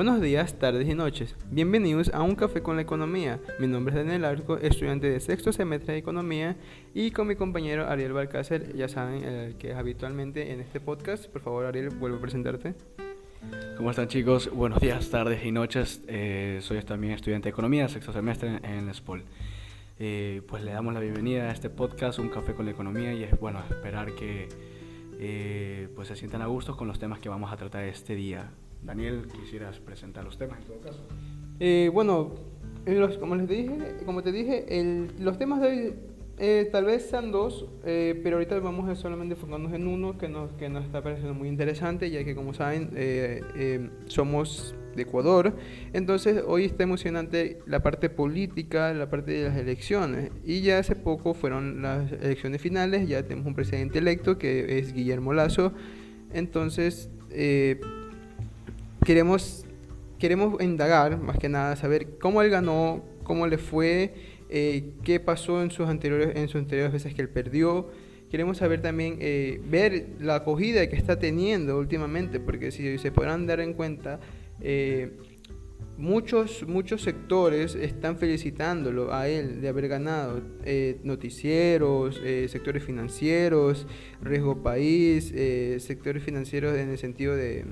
Buenos días, tardes y noches. Bienvenidos a Un Café con la Economía. Mi nombre es Daniel Arco, estudiante de sexto semestre de Economía y con mi compañero Ariel Balcácer, ya saben, el que es habitualmente en este podcast. Por favor, Ariel, vuelve a presentarte. ¿Cómo están chicos? Buenos días, tardes y noches. Eh, soy también estudiante de Economía, sexto semestre en la SPOL. Eh, pues le damos la bienvenida a este podcast, Un Café con la Economía, y es bueno esperar que eh, pues se sientan a gusto con los temas que vamos a tratar este día. Daniel, quisieras presentar los temas en todo caso. Eh, bueno, como les dije, como te dije, los temas de hoy eh, tal vez sean dos, eh, pero ahorita vamos a solamente enfocarnos en uno que nos, que nos está pareciendo muy interesante, ya que como saben, somos de Ecuador. Entonces hoy está emocionante la parte política, la parte de las elecciones. Y ya hace poco fueron las elecciones finales, ya tenemos un presidente electo que es Guillermo Lazo. Entonces, queremos, queremos indagar, más que nada, saber cómo él ganó, cómo le fue, eh, qué pasó en sus, anteriores, en sus anteriores veces que él perdió. Queremos saber también, eh, ver la acogida que está teniendo últimamente, porque si se podrán dar en cuenta, eh, muchos, muchos sectores están felicitándolo a él de haber ganado. noticieros, sectores financieros, riesgo país, sectores financieros en el sentido de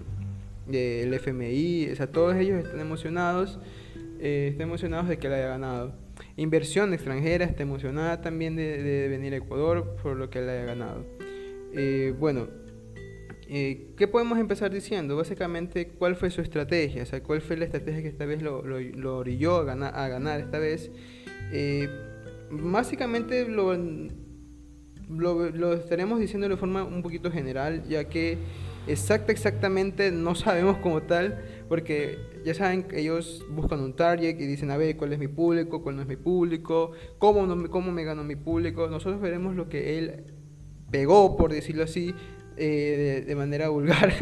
del FMI, o sea, todos ellos están emocionados, eh, están emocionados de que le haya ganado. Inversión extranjera está emocionada también de, venir a Ecuador por lo que le haya ganado. Eh, bueno, eh, ¿qué podemos empezar diciendo? Básicamente, ¿cuál fue su estrategia? O sea, ¿cuál fue la estrategia que esta vez lo, lo, orilló a ganar, a ganar esta vez? básicamente lo, lo, lo estaremos diciendo de forma un poquito general, ya que exacta, exactamente no sabemos como tal, porque ya saben que ellos buscan un target y dicen, a ver, ¿cuál es mi público? ¿Cuál no es mi público? ¿Cómo, cómo me gano mi público? Nosotros veremos lo que él pegó, por decirlo así, eh, de, manera vulgar.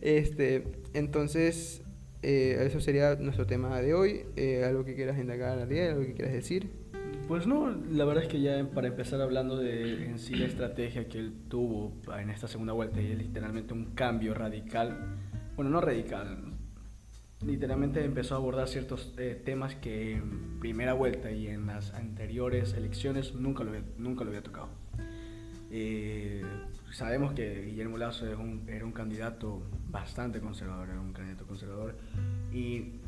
este, entonces, eh, eso sería nuestro tema de hoy. Eh, algo que quieras indagar, Ariel, algo que quieras decir. Pues no, la verdad es que ya para empezar hablando de en sí la estrategia que él tuvo en esta segunda vuelta y es literalmente un cambio radical, bueno, no radical, literalmente empezó a abordar ciertos eh, temas que en primera vuelta y en las anteriores elecciones nunca lo, nunca lo había tocado. Eh, sabemos que Guillermo Lazo era un candidato bastante conservador, era un candidato conservador y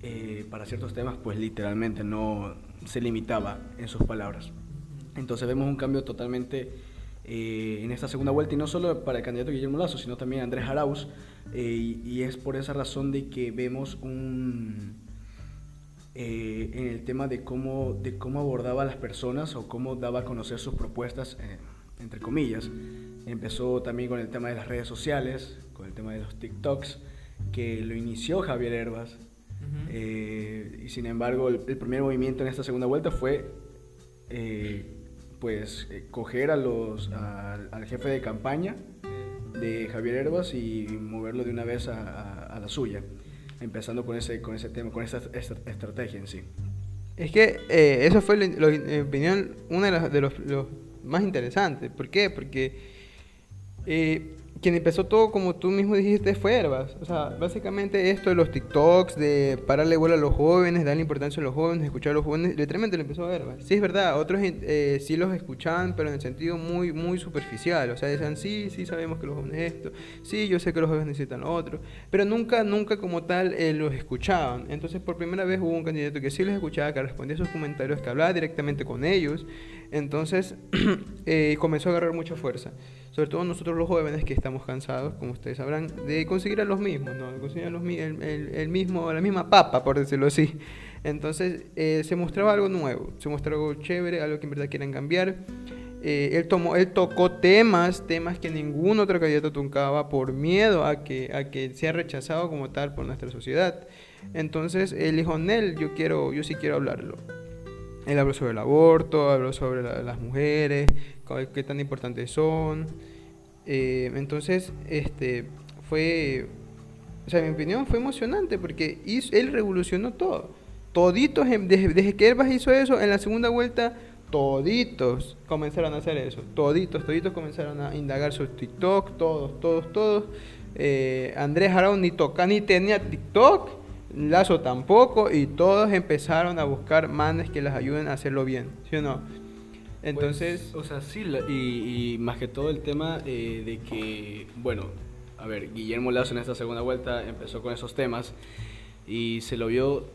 eh, para ciertos temas pues literalmente no se limitaba en sus palabras. Entonces vemos un cambio totalmente eh, en esta segunda vuelta y no solo para el candidato Guillermo Lazo, sino también Andrés Arauz eh, y, es por esa razón de que vemos un... en el tema de cómo, de cómo abordaba a las personas o cómo daba a conocer sus propuestas, entre comillas. Empezó también con el tema de las redes sociales, con el tema de los TikToks, que lo inició Javier Herbas, eh, y sin embargo, el, primer movimiento en esta segunda vuelta fue eh, pues eh, coger a los, al jefe de campaña de Javier Herbas y moverlo de una vez a, la suya, empezando con ese, con ese tema, con esta, estrategia en sí. Es que eso fue, mi opinión, uno de, de los, más interesantes. ¿Por qué? Porque quien empezó todo, como tú mismo dijiste, fue Herbas. O sea, básicamente esto de los TikToks, de pararle bola a los jóvenes, darle importancia a los jóvenes, escuchar a los jóvenes, literalmente lo empezó Herbas. Sí, es verdad, otros eh, sí los escuchaban, pero en el sentido muy, muy superficial. O sea, decían, sí, sí sabemos que los jóvenes esto, sí, yo sé que los jóvenes necesitan lo otro, pero nunca, nunca como tal eh, los escuchaban. Entonces, por primera vez hubo un candidato que sí los escuchaba, que respondía a sus comentarios, que hablaba directamente con ellos. Entonces, eh, comenzó a agarrar mucha fuerza sobre todo nosotros los jóvenes que estamos cansados, como ustedes sabrán, de conseguir a los mismos, ¿no? de conseguir los, el, el, mismo, la misma papa, por decirlo así. Entonces eh, se mostraba algo nuevo, se mostraba algo chévere, algo que en verdad quieren cambiar. Eh, él, tomó, él tocó temas, temas que ningún otro candidato tocaba por miedo a que, a que sea rechazado como tal por nuestra sociedad. Entonces él dijo, Nel, yo, quiero, yo sí quiero hablarlo. Él habló sobre el aborto, habló sobre las mujeres, qué tan importantes son. Eh, entonces, este, fue, o sea, en mi opinión fue emocionante porque él revolucionó todo. Toditos, desde, que Herbas hizo eso, en la segunda vuelta, toditos comenzaron a hacer eso. Toditos, toditos comenzaron a indagar sus TikTok, todos, todos, todos. Eh, Andrés Arauz ni toca, ni tenía TikTok Lazo tampoco, y todos empezaron a buscar manes que les ayuden a hacerlo bien, ¿sí o no? Entonces... Pues, o sea, sí, y, más que todo el tema eh, de que, bueno, a ver, Guillermo Lazo en esta segunda vuelta empezó con esos temas y se lo vio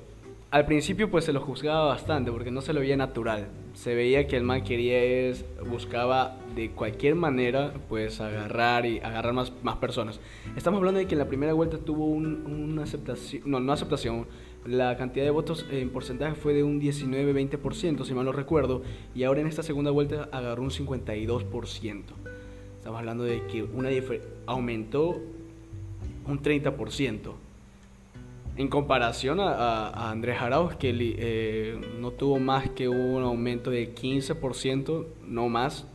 al principio pues se lo juzgaba bastante porque no se lo veía natural. Se veía que el man quería es, buscaba de cualquier manera pues agarrar y agarrar más, más personas. Estamos hablando de que en la primera vuelta tuvo una aceptación, no, no aceptación, la cantidad de votos en porcentaje fue de un 19-20%, si mal no recuerdo, y ahora en esta segunda vuelta agarró un 52%. Estamos hablando de que una aumentó un 30% en comparación a, Andrés Arauz, que eh, no tuvo más que un aumento de 15%, no más.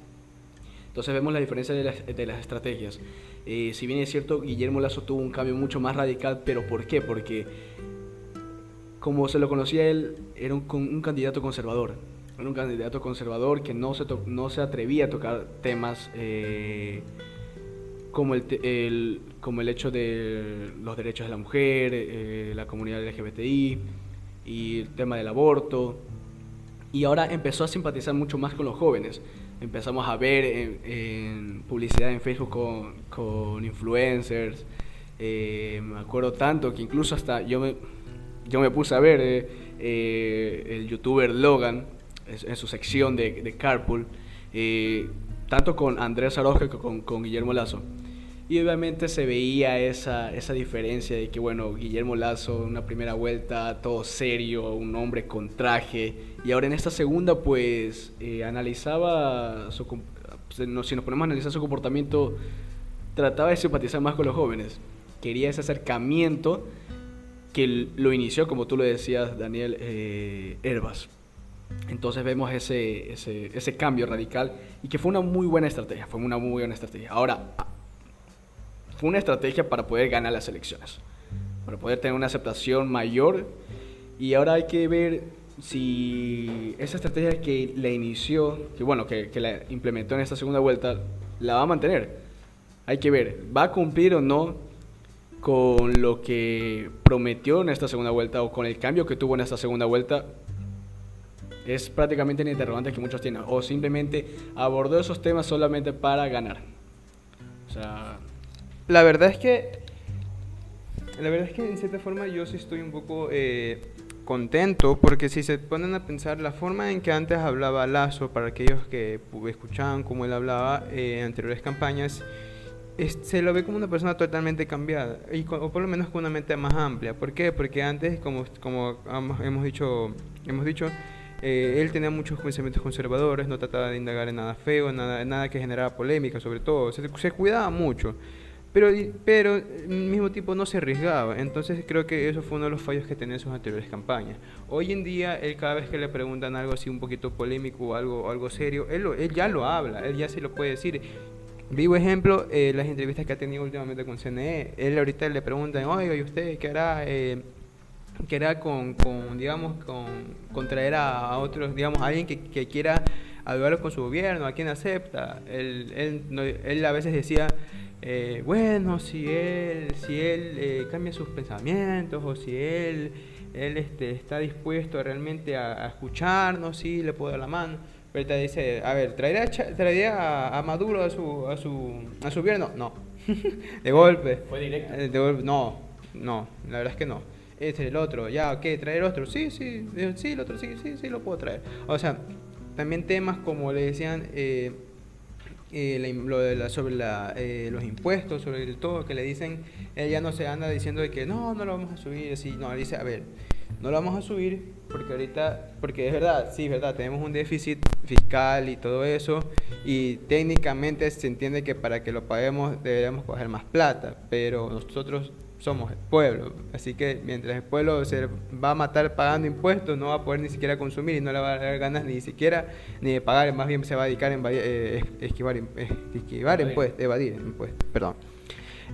Entonces vemos la diferencia de las, de estrategias. Eh, si bien es cierto, Guillermo Lazo tuvo un cambio mucho más radical, pero ¿por qué? Porque como se lo conocía él, era un, un candidato conservador. Era un candidato conservador que no se, no se atrevía a tocar temas eh, como el, como el hecho de los derechos de la mujer, eh, la comunidad LGBTI y el tema del aborto. Y ahora empezó a simpatizar mucho más con los jóvenes. Empezamos a ver en, publicidad en Facebook con, con influencers. Eh, me acuerdo tanto que incluso hasta yo me, yo me puse a ver eh, el youtuber Logan en, su sección de, de Carpool, tanto con Andrés Aroja que con, con Guillermo Lazo. Y obviamente se veía esa, esa diferencia de que, bueno, Guillermo Lazo, una primera vuelta, todo serio, un hombre con traje. Y ahora en esta segunda, pues, eh, analizaba, su, si nos ponemos a analizar su comportamiento, trataba de simpatizar más con los jóvenes. Quería ese acercamiento que lo inició, como tú lo decías, Daniel eh. Entonces vemos ese, ese, ese cambio radical y que fue una muy buena estrategia, fue una muy buena estrategia. Ahora, fue una estrategia para poder ganar las elecciones, para poder tener una aceptación mayor. Y ahora hay que ver si esa estrategia que la inició, que bueno, que, que la implementó en esta segunda vuelta, la va a mantener. Hay que ver, ¿va a cumplir o no con lo que prometió en esta segunda vuelta o con el cambio que tuvo en esta segunda vuelta? Es prácticamente un interrogante que muchos tienen. O simplemente abordó esos temas solamente para ganar. O sea, la verdad es que. La verdad es que en cierta forma yo sí estoy un poco eh, contento porque si se ponen a pensar la forma en que antes hablaba Lazo, para aquellos que escuchaban cómo él hablaba eh, en anteriores campañas, se lo ve como una persona totalmente cambiada, y o por lo menos con una mente más amplia. ¿Por qué? Porque antes, como, como hemos dicho, hemos dicho eh, él tenía muchos pensamientos conservadores, no trataba de indagar en nada feo, nada, nada que generara polémica, sobre todo, se, se cuidaba mucho. Pero, pero al mismo tiempo no se arriesgaba. Entonces creo que eso fue uno de los fallos que tenía en sus anteriores campañas. Hoy en día, él cada vez que le preguntan algo así un poquito polémico o algo, algo serio, él, él ya lo habla, él ya se lo puede decir. Vivo ejemplo, eh, las entrevistas que ha tenido últimamente con CNE. Él ahorita le preguntan, oiga, ¿y usted qué hará? Eh, ¿Qué hará con, con digamos, con, con traer a, otros, digamos, a alguien que quiera ayudarlo con su gobierno, a quien acepta? Él, él, él a veces decía eh, bueno, si él, si él eh, cambia sus pensamientos o si él, él este, está dispuesto realmente a, escucharnos, sí, le puedo dar la mano. Pero te dice, a ver, ¿traería, a, Maduro a su, a su, a su gobierno? No, de golpe. ¿Fue directo? Eh, de golpe, no, no, la verdad es que no. Este, es el otro, ya, ¿qué? ¿Traer otro? Sí, sí, sí, el otro, sí, sí, sí, lo puedo traer. O sea, también temas como le decían... Eh, eh, lo de sobre la, eh, los impuestos, sobre el todo, que le dicen, ella no se anda diciendo de que no, no lo vamos a subir, así, no, dice, a ver, no lo vamos a subir porque ahorita, porque es verdad, sí, es verdad, tenemos un déficit fiscal y todo eso, y técnicamente se entiende que para que lo paguemos deberíamos coger más plata, pero nosotros somos el pueblo. Así que mientras el pueblo se va a matar pagando impuestos, no va a poder ni siquiera consumir y no le va a dar ganas ni siquiera ni de pagar, más bien se va a dedicar a eh, esquivar, esquivar impuestos, evadir impuestos, perdón.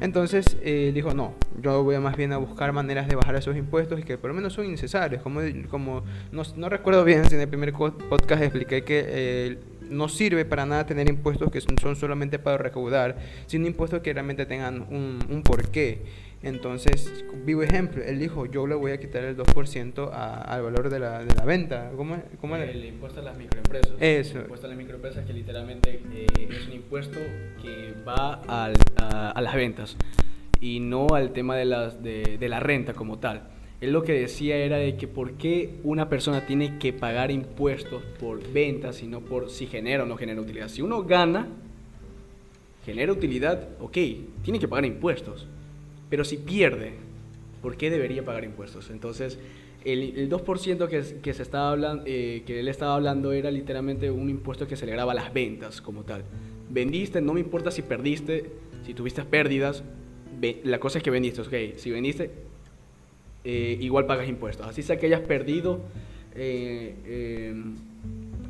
Entonces eh, dijo, no, yo voy más bien a buscar maneras de bajar esos impuestos y que por lo menos son innecesarios. Como, como no, no recuerdo bien si en el primer podcast expliqué que eh, no sirve para nada tener impuestos que son, solamente para recaudar, sino impuestos que realmente tengan un, un porqué. Entonces, vivo ejemplo, él dijo, yo le voy a quitar el 2% al valor de la, de la venta. ¿Cómo, cómo el impuesto a las microempresas. Eso. El impuesto a las microempresas que literalmente eh, es un impuesto que va al, a, a, las ventas y no al tema de, las, de, de la renta como tal. Él lo que decía era de que por qué una persona tiene que pagar impuestos por ventas y no por si genera o no genera utilidad. Si uno gana, genera utilidad, ok, tiene que pagar impuestos pero si pierde, ¿por qué debería pagar impuestos? Entonces, el, el 2% que, se estaba hablando, eh, que él estaba hablando era literalmente un impuesto que se le graba las ventas como tal. Vendiste, no me importa si perdiste, si tuviste pérdidas, la cosa es que vendiste, ok, si vendiste, eh, igual pagas impuestos. Así sea que hayas perdido eh,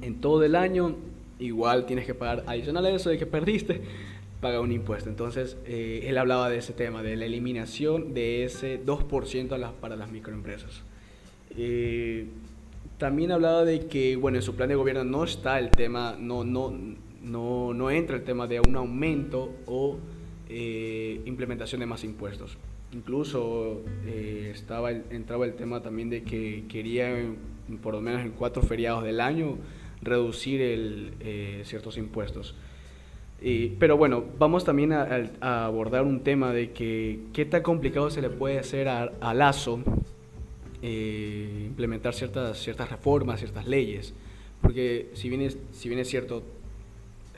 en todo el año, igual tienes que pagar adicional a eso de que perdiste, paga un impuesto. Entonces, eh, él hablaba de ese tema, de la eliminación de ese 2% para las microempresas. Eh, también hablaba de que, bueno, en su plan de gobierno no está el tema, no, no, no, no entra el tema de un aumento o eh, implementación de más impuestos. Incluso estaba entraba el tema también de que quería, por lo menos en cuatro feriados del año, reducir el, ciertos impuestos pero bueno, vamos también a, abordar un tema de que qué tan complicado se le puede hacer a, Lazo eh, implementar ciertas, ciertas reformas, ciertas leyes. Porque si bien, es, si bien es cierto,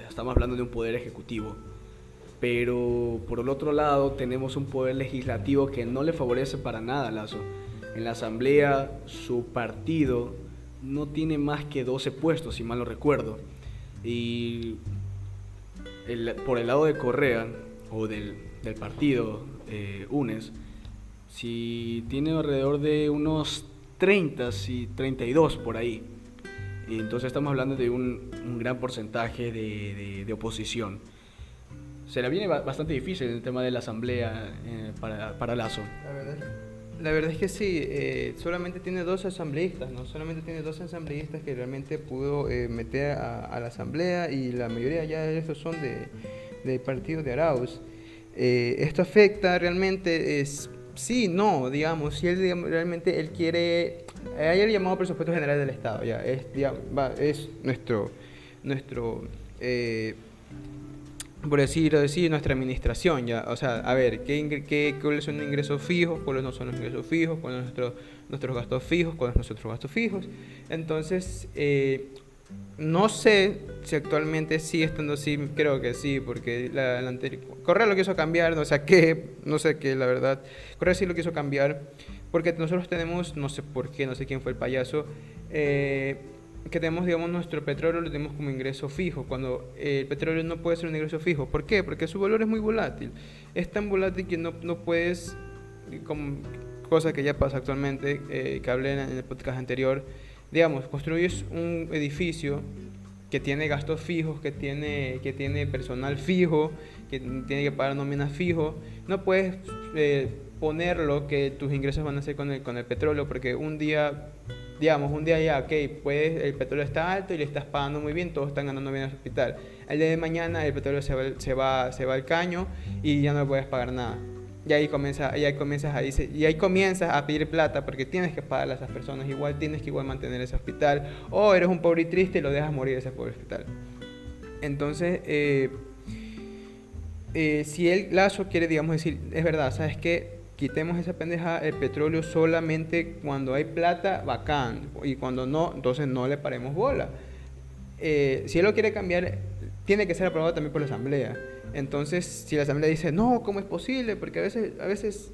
estamos hablando de un poder ejecutivo, pero por el otro lado tenemos un poder legislativo que no le favorece para nada a Lazo. En la Asamblea su partido no tiene más que 12 puestos, si mal no recuerdo. Y por el lado de Correa o del, del partido eh, UNES, si tiene alrededor de unos 30 y 32 por ahí. Entonces estamos hablando de un, un gran porcentaje de, de, oposición. Se le viene bastante difícil el tema de la asamblea eh, para, para Lazo. La verdad, la verdad es que sí, eh, solamente tiene dos asambleístas, ¿no? Solamente tiene dos asambleístas que realmente pudo eh, meter a, la asamblea y la mayoría ya de estos son de, del partido de Arauz. Eh, esto afecta realmente, es, sí, no, digamos, si él realmente él quiere, hay el llamado presupuesto general del Estado, ya, es, es nuestro, nuestro por decir, nuestra administración, ya, o sea, a ver, ¿qué, qué, cuáles son los ingresos fijos, cuáles no son los ingresos fijos, cuáles son nuestros, nuestros gastos fijos, cuáles son nuestros gastos fijos. Entonces, eh, no sé si actualmente sigue estando así, creo que sí, porque la, anterior, Correa lo quiso cambiar, no sé qué, no sé qué, la verdad, Correa sí lo quiso cambiar, porque nosotros tenemos, no sé por qué, no sé quién fue el payaso, eh, que tenemos, digamos, nuestro petróleo lo tenemos como ingreso fijo, cuando el petróleo no puede ser un ingreso fijo. ¿Por qué? Porque su valor es muy volátil. Es tan volátil que no, no puedes, como cosa que ya pasa actualmente, eh, que hablé en el podcast anterior, digamos, construyes un edificio que tiene gastos fijos, que tiene, que tiene personal fijo, que tiene que pagar nóminas fijo, no puedes eh, ponerlo que tus ingresos van a ser con el, con el petróleo, porque un día digamos, un día ya, ok, pues el petróleo está alto y le estás pagando muy bien, todos están ganando bien en el hospital. El día de mañana el petróleo se va, se va, se va al caño y ya no le puedes pagar nada. Y ahí, comienza, y ahí comienzas a y ahí comienzas a pedir plata porque tienes que pagarle a esas personas, igual tienes que igual mantener ese hospital, o eres un pobre y triste y lo dejas morir ese pobre hospital. Entonces, eh, eh, si el Lazo quiere, digamos, decir, es verdad, ¿sabes qué? Quitemos esa pendeja el petróleo solamente cuando hay plata, bacán, y cuando no, entonces no le paremos bola. Eh, si él lo quiere cambiar, tiene que ser aprobado también por la asamblea. Entonces, si la asamblea dice, no, ¿cómo es posible? Porque a veces, a veces,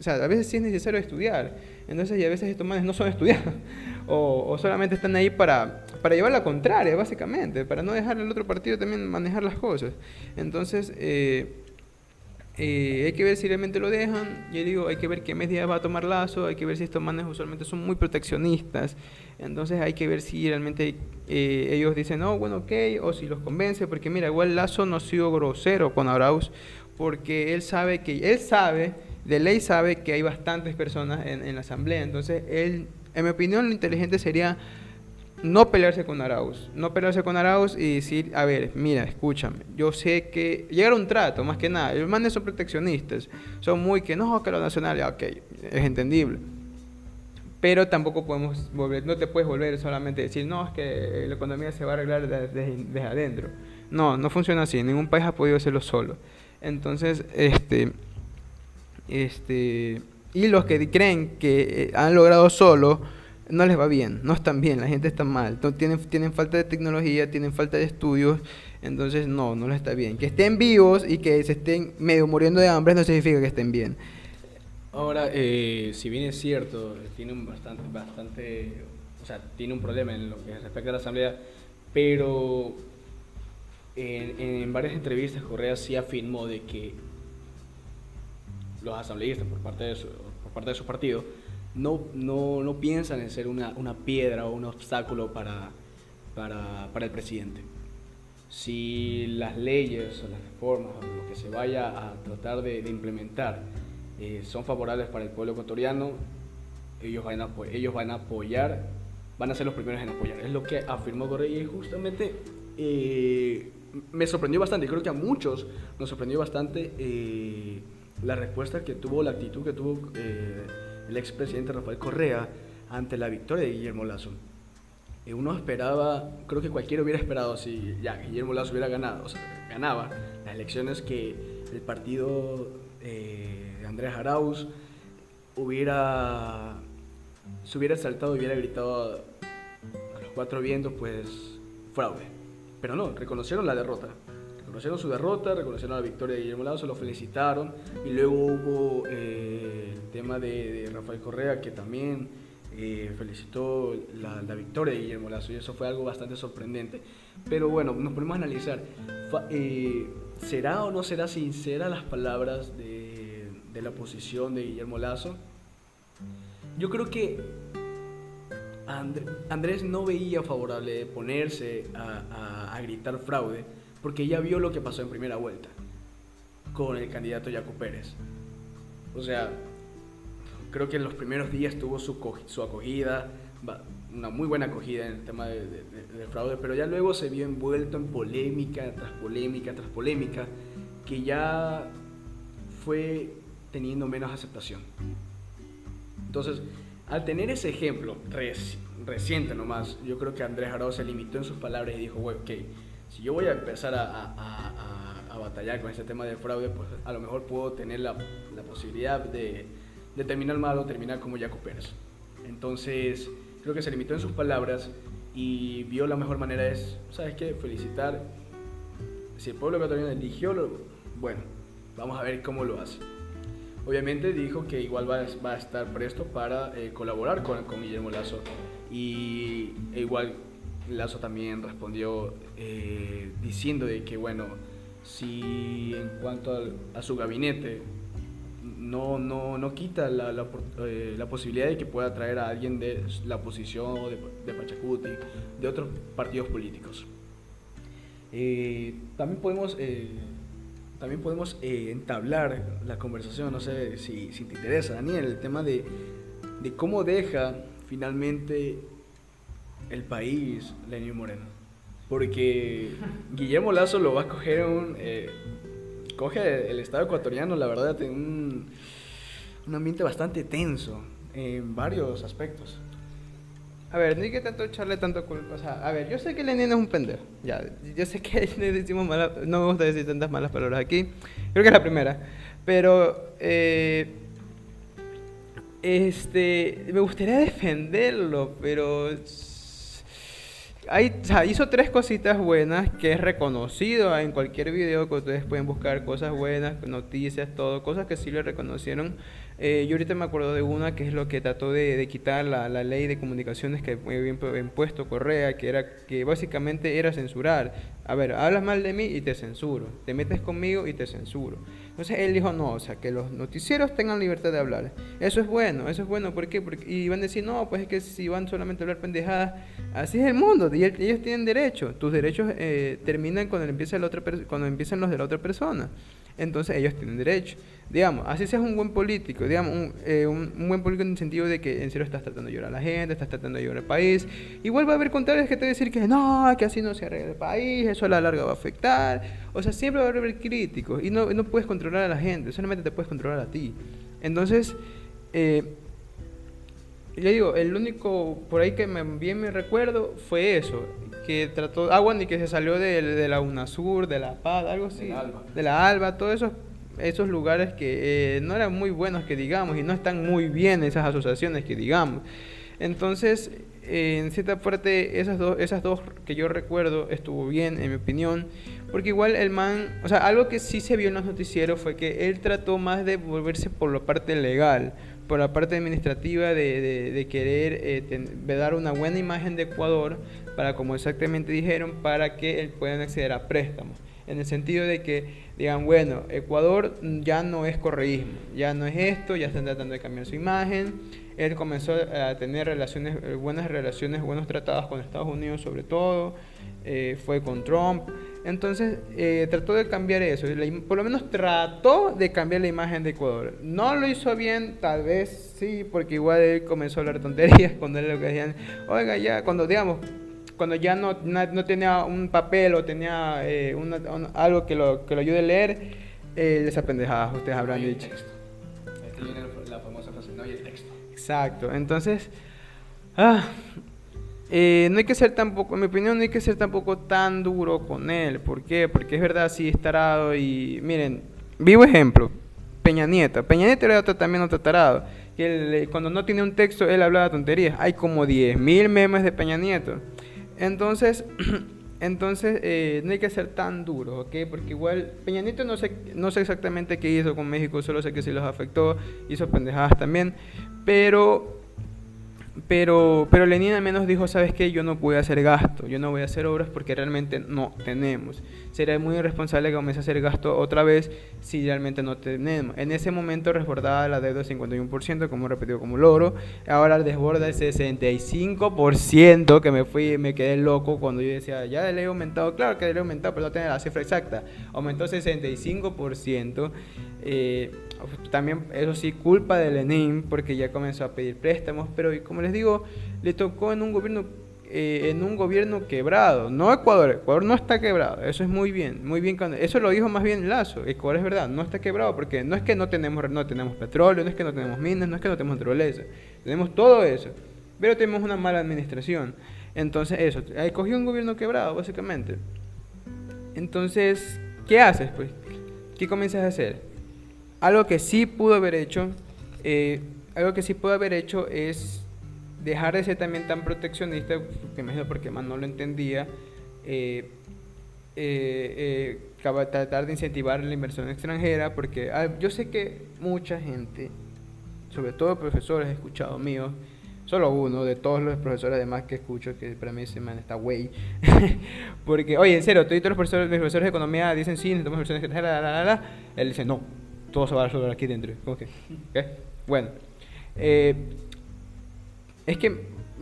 o sea, a veces sí es necesario estudiar. Entonces, y a veces estos manes no son estudiados. o, o, solamente están ahí para, para llevar la contraria, básicamente, para no dejar al otro partido también manejar las cosas. Entonces, eh, eh, hay que ver si realmente lo dejan. Yo digo, hay que ver qué medidas va a tomar Lazo, hay que ver si estos manes usualmente son muy proteccionistas. Entonces hay que ver si realmente eh, ellos dicen, no, bueno, ok, o si los convence, porque mira, igual Lazo no ha sido grosero con Arauz, porque él sabe que, él sabe, de ley sabe que hay bastantes personas en, en la asamblea. Entonces él, en mi opinión, lo inteligente sería no pelearse con Arauz, no pelearse con Arauz y decir, a ver, mira, escúchame, yo sé que llegar a un trato, más que nada, los manes son proteccionistas, son muy que no, que lo nacional, ok, es entendible. Pero tampoco podemos volver, no te puedes volver solamente decir, no, es que la economía se va a arreglar desde, desde adentro. No, no funciona así, ningún país ha podido hacerlo solo. Entonces, este, este, y los que creen que eh, han logrado solo, no les va bien, no están bien, la gente está mal, tienen, tienen falta de tecnología, tienen falta de estudios, entonces no, no les está bien. Que estén vivos y que se estén medio muriendo de hambre no significa que estén bien. Ahora, eh, si bien es cierto, tiene un bastante, bastante, o sea, tiene un problema en lo que respecta a la Asamblea, pero en, en varias entrevistas Correa sí afirmó de que los asambleístas por parte de su, por parte de su partido no, no, no piensan en ser una, una, piedra o un obstáculo para, para, para, el presidente. Si las leyes o las reformas o lo que se vaya a tratar de, implementar eh, son favorables para el pueblo ecuatoriano, ellos van, a, ellos van a apoyar, van a ser los primeros en apoyar. Es lo que afirmó Correa y justamente eh, me sorprendió bastante, creo que a muchos nos sorprendió bastante eh, la respuesta que tuvo, la actitud que tuvo el expresidente Rafael Correa ante la victoria de Guillermo Lazo. Eh, uno esperaba, creo que cualquiera hubiera esperado si ya Guillermo Lazo hubiera ganado, o sea, ganaba las elecciones que el partido eh, de Andrés Arauz hubiera se hubiera saltado y hubiera gritado a los cuatro vientos, pues fraude. Pero no, reconocieron la derrota reconocieron su derrota, reconocieron la victoria de Guillermo Lazo, lo felicitaron y luego hubo eh, el tema de, Rafael Correa que también eh, felicitó la, victoria de Guillermo Lazo y eso fue algo bastante sorprendente. Pero bueno, nos podemos analizar, eh, ¿será o no será sincera las palabras de, de la posición de Guillermo Lazo? Yo creo que Andrés no veía favorable ponerse a, a gritar fraude porque ya vio lo que pasó en primera vuelta con el candidato Jaco Pérez. O sea, creo que en los primeros días tuvo su, su acogida, una muy buena acogida en el tema del fraude, pero ya luego se vio envuelto en polémica tras polémica tras polémica, que ya fue teniendo menos aceptación. Entonces, al tener ese ejemplo reciente nomás, yo creo que Andrés Arau se limitó en sus palabras y dijo, ok, si yo voy a empezar a, batallar con este tema del fraude, pues a lo mejor puedo tener la, posibilidad de, terminar mal o terminar como Jaco Pérez. Entonces, creo que se limitó en sus palabras y vio la mejor manera es, ¿sabes qué? Felicitar. Si el pueblo ecuatoriano eligió, bueno, vamos a ver cómo lo hace. Obviamente dijo que igual va, a estar presto para eh, colaborar con, con Guillermo Lazo y e igual Lazo también respondió eh, diciendo de que, bueno, si en cuanto a, su gabinete no, no, no quita la, eh, la, posibilidad de que pueda traer a alguien de la oposición, de, de Pachacuti, de otros partidos políticos. Eh, también podemos, también podemos entablar la conversación, no sé si, si te interesa, Daniel, el tema de, de cómo deja finalmente el país Lenín Moreno. Porque Guillermo Lazo lo va a coger un... Eh, coge el Estado ecuatoriano, la verdad, en un, un ambiente bastante tenso en varios aspectos. A ver, no hay que tanto echarle tanto culpa. O sea, a ver, yo sé que Lenin es un pendejo. Ya, yo sé que decimos malas, no me gusta decir tantas malas palabras aquí. Creo que es la primera. Pero, eh, este, me gustaría defenderlo, pero hizo tres cositas buenas que es reconocido en cualquier video que ustedes pueden buscar cosas buenas, noticias, todo, cosas que sí le reconocieron. Eh, yo ahorita me acuerdo de una que es lo que trató de, quitar la, la, ley de comunicaciones que había impuesto Correa, que era que básicamente era censurar. A ver, hablas mal de mí y te censuro, te metes conmigo y te censuro. Entonces él dijo, no, o sea, que los noticieros tengan libertad de hablar. Eso es bueno, eso es bueno, ¿por qué? Porque, y van a decir, no, pues es que si van solamente a hablar pendejadas, así es el mundo, y ellos tienen derecho. Tus derechos eh, terminan cuando, empieza la otra cuando empiezan los de la otra persona. entonces ellos tienen derecho. Digamos, así seas un buen político, digamos, un, eh, un, buen político en el sentido de que en serio estás tratando de ayudar a la gente, estás tratando de ayudar al país. Igual va a haber contrarios que te van a decir que no, que así no se arregla el país, eso a la larga va a afectar. O sea, siempre va a haber críticos y no, no puedes controlar a la gente, solamente te puedes controlar a ti. Entonces, eh, le digo, el único por ahí que me, bien me recuerdo fue eso, que trató, ah bueno, y que se salió de, de la UNASUR, de la Paz, algo así, De la Alba. de la Alba, todos esos, esos lugares que eh, no eran muy buenos que digamos, y no están muy bien esas asociaciones que digamos. Entonces, eh, en cierta parte, esas dos, esas dos que yo recuerdo estuvo bien, en mi opinión, porque igual el man, o sea, algo que sí se vio en los noticieros fue que él trató más de volverse por la parte legal, por la parte administrativa de, de, querer eh, ten- de dar una buena imagen de Ecuador para, como exactamente dijeron, para que él puedan acceder a préstamos. En el sentido de que digan, bueno, Ecuador ya no es correísmo, ya no es esto, ya están tratando de cambiar su imagen. Él comenzó a tener relaciones, eh, buenas relaciones, buenos tratados con Estados Unidos sobre todo, eh, fue con Trump. Entonces eh, trató de cambiar eso, por lo menos trató de cambiar la imagen de Ecuador. No lo hizo bien, tal vez sí, porque igual él comenzó a hablar tonterías cuando él lo que decían, oiga ya, cuando digamos, cuando ya no, no tenía un papel o tenía eh, una- un- algo que lo, que lo ayude a leer, eh, esas pendejadas ustedes habrán No dicho. texto. Viene la famosa frase, no hay el texto. Exacto, entonces, ah, eh, no hay que ser tampoco, en mi opinión, no hay que ser tampoco tan duro con él. ¿Por qué? Porque es verdad, sí, es tarado y miren, vivo ejemplo, Peña Nieto. Peña Nieto era también otro tarado. Que eh, cuando no tiene un texto, él hablaba tonterías. Hay como 10.000 memes de Peña Nieto. Entonces, entonces eh, no hay que ser tan duro, ¿ok? Porque igual Peña Nieto no sé, no sé exactamente qué hizo con México, solo sé que sí los afectó, hizo pendejadas también, pero pero, pero Lenin al menos dijo, ¿sabes qué? Yo no voy a hacer gasto, yo no voy a hacer obras porque realmente no tenemos. Sería muy irresponsable que comience a hacer gasto otra vez si realmente no tenemos. En ese momento resbordaba la deuda 51%, como repetido como loro. Ahora desborda el 65%, que me fui, me quedé loco cuando yo decía, ya le he aumentado. Claro que le he aumentado, pero no tenía la cifra exacta. Aumentó 65%. Eh, también, eso sí, culpa de Lenin, porque ya comenzó a pedir préstamos, pero como les digo, le tocó en un gobierno eh, en un gobierno quebrado, no Ecuador, Ecuador no está quebrado, eso es muy bien, muy bien, eso lo dijo más bien Lazo, Ecuador es verdad, no está quebrado, porque no es que no tenemos, no tenemos petróleo, no es que no tenemos minas, no es que no tenemos naturaleza, tenemos todo eso, pero tenemos una mala administración, entonces eso, cogió un gobierno quebrado, básicamente, entonces, ¿qué haces pues? ¿Qué comienzas a hacer? Algo que sí pudo haber hecho, eh, algo que sí pudo haber hecho es dejar de ser también tan proteccionista, me imagino porque más no lo entendía, eh, eh, eh, tratar de incentivar la inversión extranjera, porque ah, yo sé que mucha gente, sobre todo profesores, he escuchado míos, solo uno de todos los profesores además que escucho, que para mí ese man está güey, porque, oye, en serio, todos los profesores, los profesores de economía dicen sí, necesitamos inversión extranjera, la, la, la, la", él dice no, todo se va a resolver aquí dentro, ¿cómo que? ¿Qué? Bueno, eh, es que,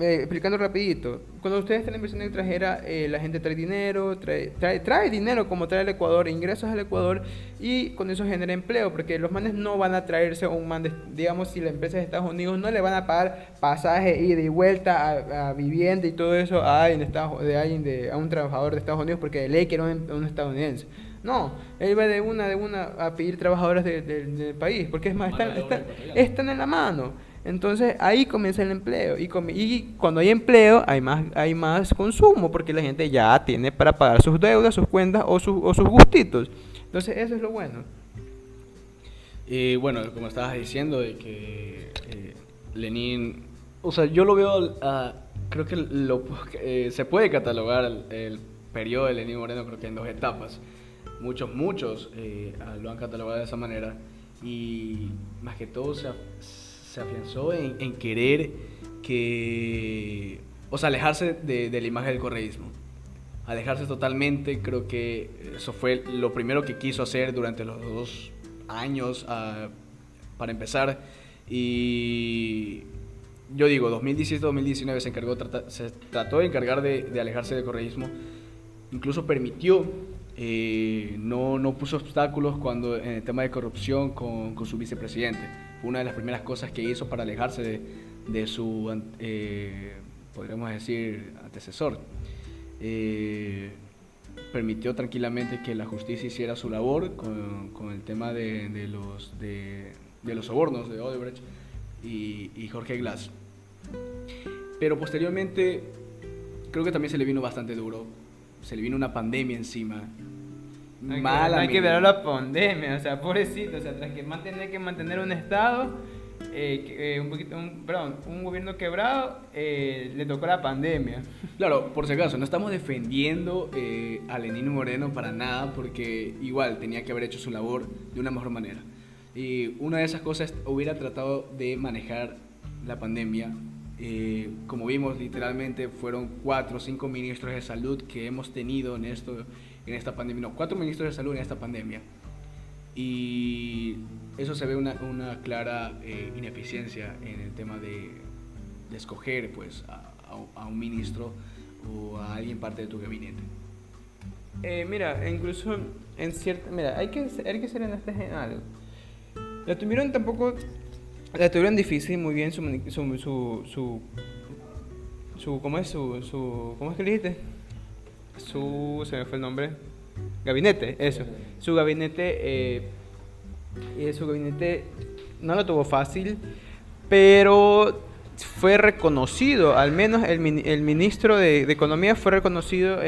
eh, explicando rapidito, cuando ustedes tienen inversión extranjera, eh, la gente trae dinero, trae, trae, trae dinero como trae el Ecuador, ingresos al Ecuador y con eso genera empleo, porque los manes no van a traerse un man, de- digamos, si la empresa de Estados Unidos no le van a pagar pasaje, ida y vuelta a, a vivienda y todo eso a, alguien de Estados- de alguien de, a un trabajador de Estados Unidos porque de ley que era un, un estadounidense. No, él va de una de una a pedir trabajadores de- de- del país, porque es más, están, están, están en la mano. Entonces ahí comienza el empleo y, com- y cuando hay empleo hay más, hay más consumo porque la gente ya tiene para pagar sus deudas, sus cuentas o, sus- o sus gustitos. Entonces eso es lo bueno. Y bueno, como estabas diciendo, de que eh, Lenin, o sea, yo lo veo, ah, creo que lo, eh, se puede catalogar el, el periodo de Lenín Moreno, creo que en dos etapas. Muchos, muchos eh, lo han catalogado de esa manera y más que todo se, se afianzó en, en querer que, o sea, alejarse de, de la imagen del correísmo alejarse totalmente. Creo que eso fue lo primero que quiso hacer durante los dos años ah, para empezar. Y yo digo, 2017-2019 se, encargó, se trató de encargar de, de alejarse del correísmo. Incluso permitió no, no puso obstáculos cuando en el tema de corrupción con, con su vicepresidente. Fue una de las primeras cosas que hizo para alejarse de, de su, eh, podríamos decir, antecesor. Eh, permitió tranquilamente que la justicia hiciera su labor con, con el tema de, los, de, los sobornos de Odebrecht y, y Jorge Glass. Pero posteriormente creo que también se le vino bastante duro. Se le vino una pandemia encima. Hay Mala. Que, hay que ver a la pandemia, o sea, pobrecito, o sea, tras que mantener que mantener un estado, eh, eh, un poquito, un, perdón, un gobierno quebrado, eh, le tocó la pandemia. Claro, por si acaso, no estamos defendiendo eh, a Lenín Moreno para nada, porque igual tenía que haber hecho su labor de una mejor manera. Y una de esas cosas hubiera tratado de manejar la pandemia eh, como vimos, literalmente fueron cuatro o cinco ministros de salud que hemos tenido en, esto, en esta pandemia. No, cuatro ministros de salud en esta pandemia. Y eso se ve una, una clara eh, ineficiencia en el tema de, de escoger pues, a, a, un ministro o a alguien parte de tu gabinete. Eh, mira, incluso en cierta... Mira, hay que, hay que ser en este general. La tuvieron tampoco la tuvieron difícil, muy bien su, su, su, su, ¿cómo es? Su, su, ¿cómo es que le dijiste? Su, se me fue el nombre, gabinete, eso. Su gabinete, eh, eh, su gabinete no lo tuvo fácil, pero fue reconocido, al menos el, el ministro de, Economía fue reconocido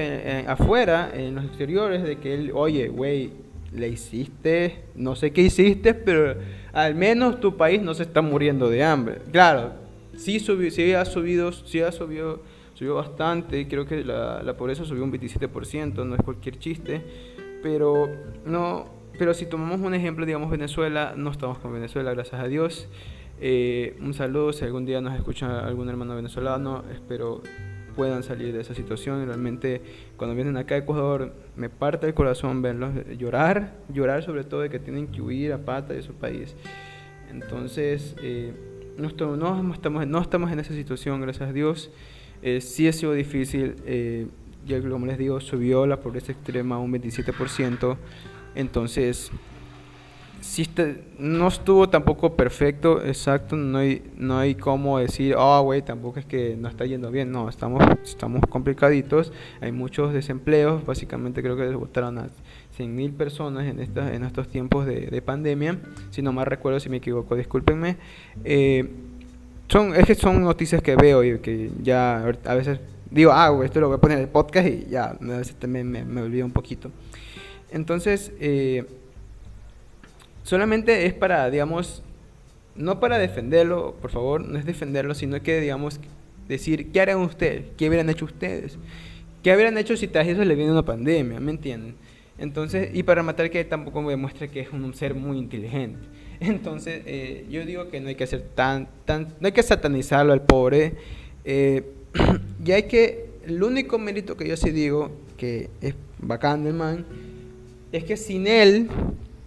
afuera, en los exteriores, de que él, oye, güey, le hiciste, no sé qué hiciste, pero al menos tu país no se está muriendo de hambre. Claro, sí, subió, sí ha subido, sí ha subido, subió bastante, creo que la, la pobreza subió un 27%, no es cualquier chiste, pero no, pero si tomamos un ejemplo, digamos Venezuela, no estamos con Venezuela, gracias a Dios. Eh, un saludo si algún día nos escucha algún hermano venezolano, espero puedan salir de esa situación. Realmente cuando vienen acá a Ecuador me parte el corazón verlos llorar, llorar sobre todo de que tienen que huir a pata de su país. Entonces, eh, no, estamos, no, estamos, en esa situación, gracias a Dios. Eh, sí ha sido difícil, eh, ya como les digo, subió la pobreza extrema un 27%. Entonces, no estuvo tampoco perfecto, exacto, no hay, no hay cómo decir, oh, güey, tampoco es que no está yendo bien, no, estamos, estamos complicaditos, hay muchos desempleos, básicamente creo que votaron a 100 mil personas en, esta, en estos tiempos de, de, pandemia, si no mal recuerdo, si me equivoco, discúlpenme. Eh, son, es que son noticias que veo y que ya a veces digo, ah, güey, esto lo voy a poner en el podcast y ya, a veces también me, me olvido un poquito. Entonces, eh, solamente es para, digamos, no para defenderlo, por favor, no es defenderlo, sino que, digamos, decir, ¿qué harán ustedes? ¿Qué hubieran hecho ustedes? ¿Qué habrían hecho si tras eso le viene una pandemia? ¿Me entienden? Entonces, y para matar que tampoco me demuestra que es un ser muy inteligente. Entonces, eh, yo digo que no hay que hacer tan, tan, no hay que satanizarlo al pobre. Eh, y hay que, el único mérito que yo sí digo, que es bacán del man, es que sin él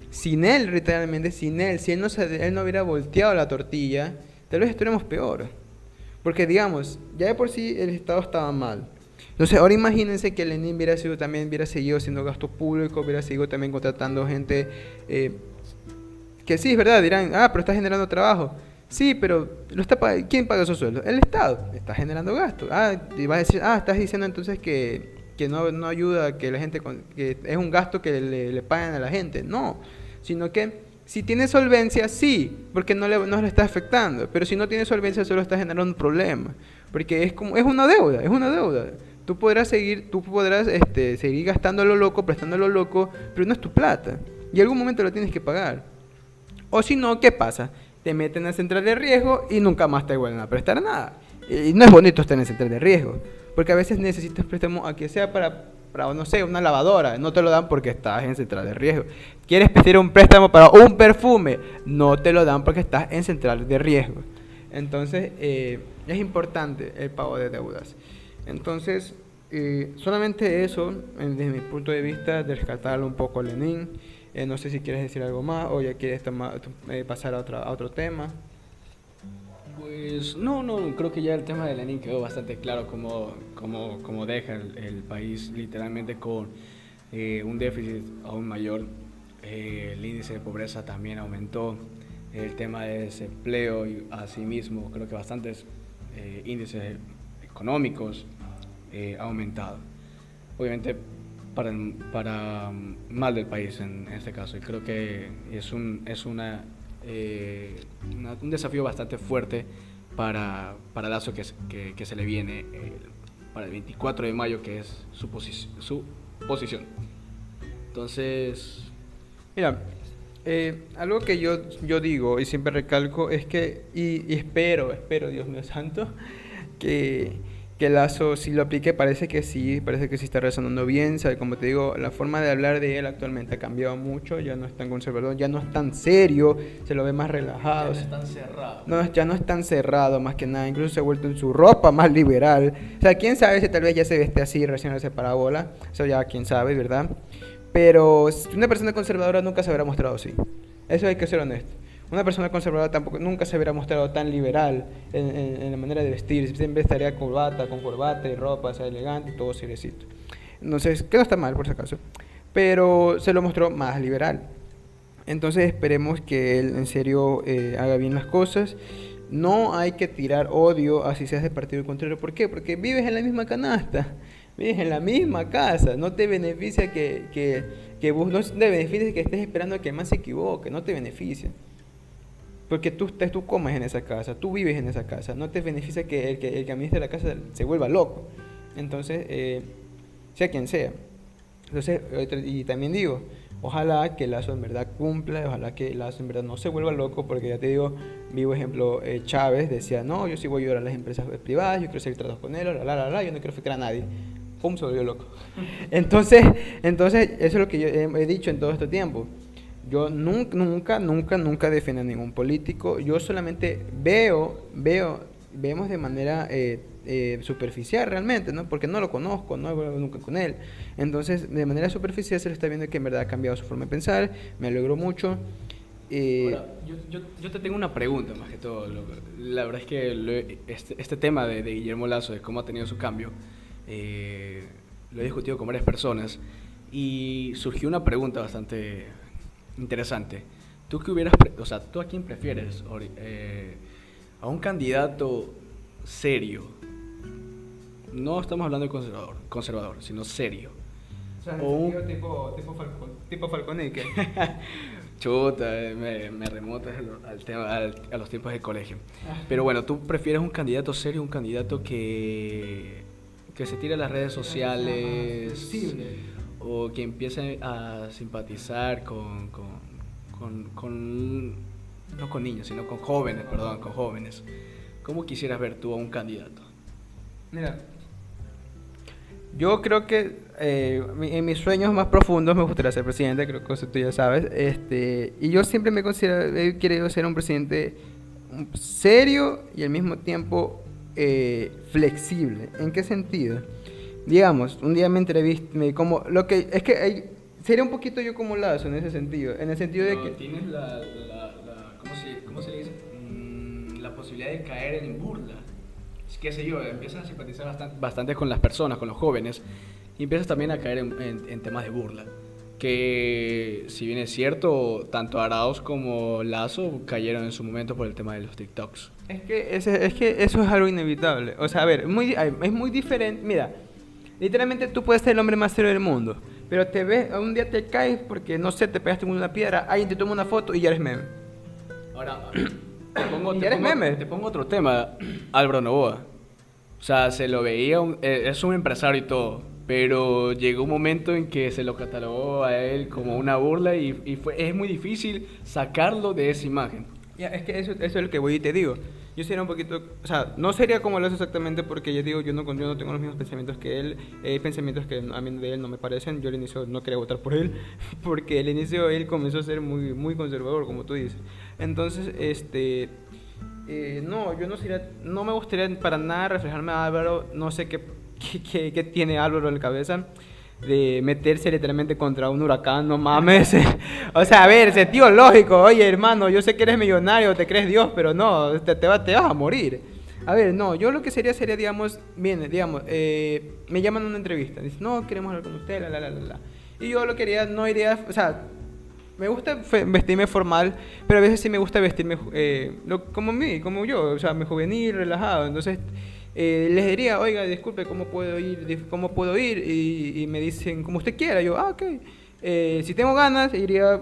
sin él, literalmente, sin él, si él no, él no hubiera volteado la tortilla, tal vez estuviéramos peor. Porque, digamos, ya de por sí el Estado estaba mal. Entonces, ahora imagínense que Lenin hubiera sido, también hubiera seguido haciendo gasto público, hubiera seguido también contratando gente eh, que sí, es verdad, dirán, ah, pero está generando trabajo. Sí, pero lo está ¿quién paga esos sueldos? El Estado. Está generando gasto. Ah, y vas a decir, ah, estás diciendo entonces que, que no, no ayuda que la gente, que es un gasto que le, le pagan a la gente. No, sino que si tiene solvencia, sí, porque no le, no le está afectando, pero si no tiene solvencia solo está generando un problema, porque es como es una deuda, es una deuda. Tú podrás seguir, tú podrás este, seguir gastando lo loco, prestando lo loco, pero no es tu plata. Y algún momento lo tienes que pagar. O si no, ¿qué pasa? Te meten en central de riesgo y nunca más te vuelven a prestar nada. Y no es bonito estar en central de riesgo, porque a veces necesitas préstamo a que sea para para, no sé, una lavadora, no te lo dan porque estás en central de riesgo. Quieres pedir un préstamo para un perfume, no te lo dan porque estás en central de riesgo. Entonces, eh, es importante el pago de deudas. Entonces, eh, solamente eso, desde mi punto de vista, de un poco a Lenin. Eh, no sé si quieres decir algo más o ya quieres pasar a, a otro tema. Pues no, no, creo que ya el tema de Lenin quedó bastante claro cómo, cómo, cómo deja el, país literalmente con eh, un déficit aún mayor, eh, el índice de pobreza también aumentó, el tema de desempleo y asimismo creo que bastantes eh, índices económicos ha aumentado. Obviamente para, para mal del país en, este caso. Y creo que es un, es una, un desafío bastante fuerte para, para Lazo que, que, se le viene para el 24 de mayo, que es su, su posición. Entonces... Mira, eh, algo que yo, yo digo y siempre recalco es que, y, espero, espero, Dios mío santo, que, que Lazo si lo aplique, parece que sí, parece que sí está resonando bien, ¿sabe? como te digo, la forma de hablar de él actualmente ha cambiado mucho, ya no es tan conservador, ya no es tan serio, se lo ve más relajado. Ya no es tan cerrado. No, ya no es tan cerrado, más que nada, incluso se ha vuelto en su ropa más liberal. O sea, quién sabe si tal vez ya se veste así recién ese parabola, eso ya quién sabe, ¿verdad? Pero una persona conservadora nunca se habrá mostrado así. Eso hay que ser honesto. Una persona conservadora tampoco nunca se hubiera mostrado tan liberal en, la manera de vestir. Siempre estaría corbata, con corbata y ropa, sea, elegante y todo seriecito. Entonces, que no está mal por si acaso. Pero se lo mostró más liberal. Entonces esperemos que él en serio eh, haga bien las cosas. No hay que tirar odio así seas de partido contrario. ¿Por qué? Porque vives en la misma canasta vives en la misma casa, no te beneficia que, que, que vos, no te beneficia que estés esperando a que más se equivoque, no te beneficia. Porque tú, tú comes en esa casa, tú vives en esa casa, no te beneficia que el que, el que administre la casa se vuelva loco. Entonces, eh, sea quien sea. Entonces, y también digo, ojalá que Lazo en verdad cumpla, ojalá que Lazo en verdad no se vuelva loco, porque ya te digo, vivo ejemplo, eh, Chávez decía, no, yo sí voy a ayudar a las empresas privadas, yo quiero seguir tratos con él, la, la, la, la, yo no quiero afectar a nadie pum, se volvió loco. Entonces, entonces eso es lo que yo he, dicho en todo este tiempo. Yo nunca, nunca, nunca, nunca defiendo a ningún político. Yo solamente veo, veo, vemos de manera eh, eh, superficial realmente, ¿no? Porque no lo conozco, no hablo nunca con él. Entonces, de manera superficial se le está viendo que en verdad ha cambiado su forma de pensar. Me alegro mucho. Eh, yo, yo, te tengo una pregunta más que todo. La verdad es que este, este, tema de, de Guillermo Lazo, de cómo ha tenido su cambio, eh, lo he discutido con varias personas y surgió una pregunta bastante interesante. ¿Tú qué hubieras, o sea, tú a quién prefieres? Eh, a un candidato serio. No estamos hablando de conservador, conservador, sino serio. O sea, o un... tipo, tipo, Falcón, tipo Falconique. Chuta, me, me al, tema, a los tiempos de colegio. Pero bueno, ¿tú prefieres un candidato serio, un candidato que que se tire a las redes sociales o que empiece a simpatizar con, con, no con niños, sino con jóvenes, perdón, con jóvenes. ¿Cómo quisieras ver tú a un candidato? Mira, yo creo que eh, en mis sueños más profundos me gustaría ser presidente, creo que eso tú ya sabes. Este, y yo siempre me considero, he querido ser un presidente serio y al mismo tiempo eh, flexible. ¿En qué sentido? Digamos, un día me entrevisté, como, lo que, es que hay, sería un poquito yo como Lazo en ese sentido, en el sentido de que... Tienes la, ¿cómo, se, ¿cómo, se, le dice? Mm, la posibilidad de caer en burla. Es que sé yo, empiezas a simpatizar bastante, bastante, con las personas, con los jóvenes, y empiezas también a caer en, en temas de burla que si bien es cierto, tanto Arauz como Lazo cayeron en su momento por el tema de los TikToks. Es que, ese, es que eso es algo inevitable. O sea, a ver, muy, es muy diferente. Mira, literalmente tú puedes ser el hombre más serio del mundo, pero te ves, un día te caes porque, no sé, te pegaste con una piedra, alguien te toma una foto y ya eres meme. Ahora, te pongo, te, pongo, meme? te pongo otro tema, Álvaro Novoa. O sea, se lo veía, eh, es un empresario y todo pero llegó un momento en que se lo catalogó a él como una burla y, fue, es muy difícil sacarlo de esa imagen. Ya, es que eso, es lo que voy y te digo. Yo sería un poquito, o sea, no sería como lo hace exactamente porque ya digo, yo no, yo no tengo los mismos pensamientos que él, hay pensamientos que a mí de él no me parecen, yo al inicio no quería votar por él, porque al inicio él comenzó a ser muy, muy conservador, como tú dices. Entonces, este, eh, no, yo no sería, no me gustaría para nada reflejarme a Álvaro, no sé qué que, tiene Álvaro en la cabeza de meterse literalmente contra un huracán, no mames. o sea, a ver, sentido lógico, oye hermano, yo sé que eres millonario, te crees Dios, pero no, te, te, vas a morir. A ver, no, yo lo que sería sería, digamos, bien, digamos, eh, me llaman a una entrevista, dicen, no, queremos hablar con usted, la, la, la, la. Y yo lo quería, no iría, o sea, me gusta vestirme formal, pero a veces sí me gusta vestirme eh, como mí, como yo, o sea, me juvenil, relajado. Entonces eh, les diría, oiga, disculpe, ¿cómo puedo ir? ¿Cómo puedo ir? Y, me dicen, como usted quiera. Yo, ah, ok. Eh, si tengo ganas, iría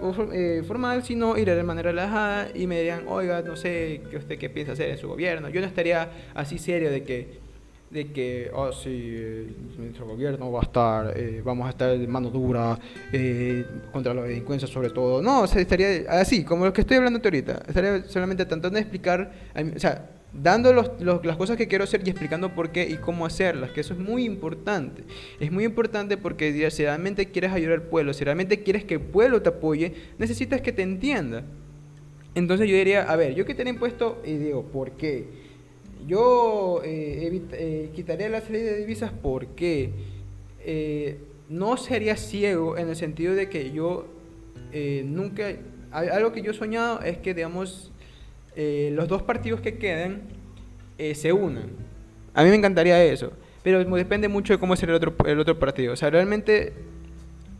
formal, si no, iré de manera relajada y me dirían, oiga, no sé qué usted qué piensa hacer en su gobierno. Yo no estaría así serio de que de que, oh sí, eh, nuestro gobierno va a estar, eh, vamos a estar de mano dura eh, contra la delincuencia sobre todo. No, o estaría así, como lo que estoy hablando ahorita. Estaría solamente tratando de explicar, o sea, dando los, las cosas que quiero hacer y explicando por qué y cómo hacerlas, que eso es muy importante. Es muy importante porque si realmente quieres ayudar al pueblo, si realmente quieres que el pueblo te apoye, necesitas que te entienda. Entonces yo diría, a ver, yo que tenía impuesto, y digo, ¿por qué? Yo eh, eh, quitaría la salida de divisas porque eh, no sería ciego en el sentido de que yo nunca... Algo que yo he soñado es que, digamos, los dos partidos que queden se unan. A mí me encantaría eso, pero depende mucho de cómo será el otro, el otro partido. O sea, realmente,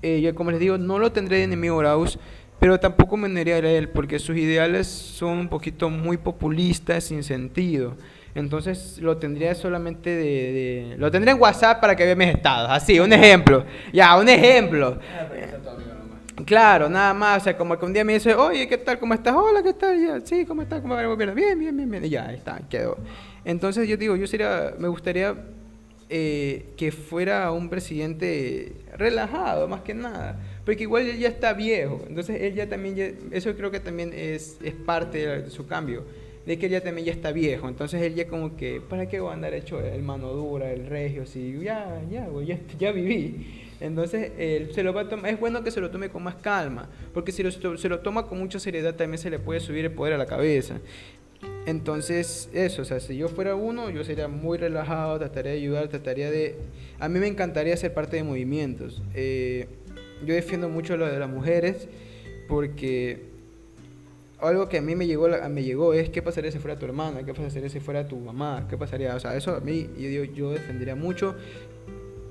yo como les digo, no lo tendré de enemigo Raus, pero tampoco me uniría a él porque sus ideales son un poquito muy populistas sin sentido. Entonces lo tendría solamente de, Lo tendría en WhatsApp para que vea mis estados. Así, un ejemplo. Ya, un ejemplo. Claro, nada más. O sea, como que un día me dice, oye, ¿qué tal? ¿Cómo estás? Hola, ¿qué tal? Ya, sí, ¿cómo estás? ¿Cómo va Bien, bien, bien, bien. Y ya, está, quedó. Entonces yo digo, yo sería, me gustaría eh, que fuera un presidente relajado, más que nada. Porque igual él ya está viejo. Entonces él ya también, eso creo que también es, es parte de su cambio de que él ya también ya está viejo. Entonces él ya como que, ¿para qué voy a andar hecho el mano dura, el regio? Si ya, ya, ya, ya viví. Entonces él se lo va es bueno que se lo tome con más calma, porque si se lo toma con mucha seriedad también se le puede subir el poder a la cabeza. Entonces, eso, o sea, si yo fuera uno, yo sería muy relajado, trataría de ayudar, trataría de... A mí me encantaría ser parte de movimientos. Eh, yo defiendo mucho lo de las mujeres porque algo que a mí me llegó, me llegó es qué pasaría si fuera tu hermana, qué pasaría si fuera tu mamá, qué pasaría, o sea, eso a mí yo, yo defendería mucho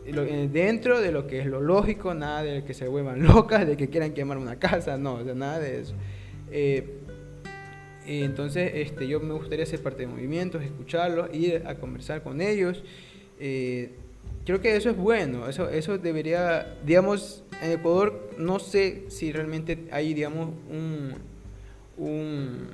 eh, dentro de lo que es lo lógico, nada de que se vuelvan locas, de que quieran quemar una casa, no, o sea, nada de eso. Eh, entonces, este, yo me gustaría ser parte de movimientos, escucharlos, ir a conversar con ellos. Eh, creo que eso es bueno, eso, eso debería, digamos, en Ecuador no sé si realmente hay, digamos, un un,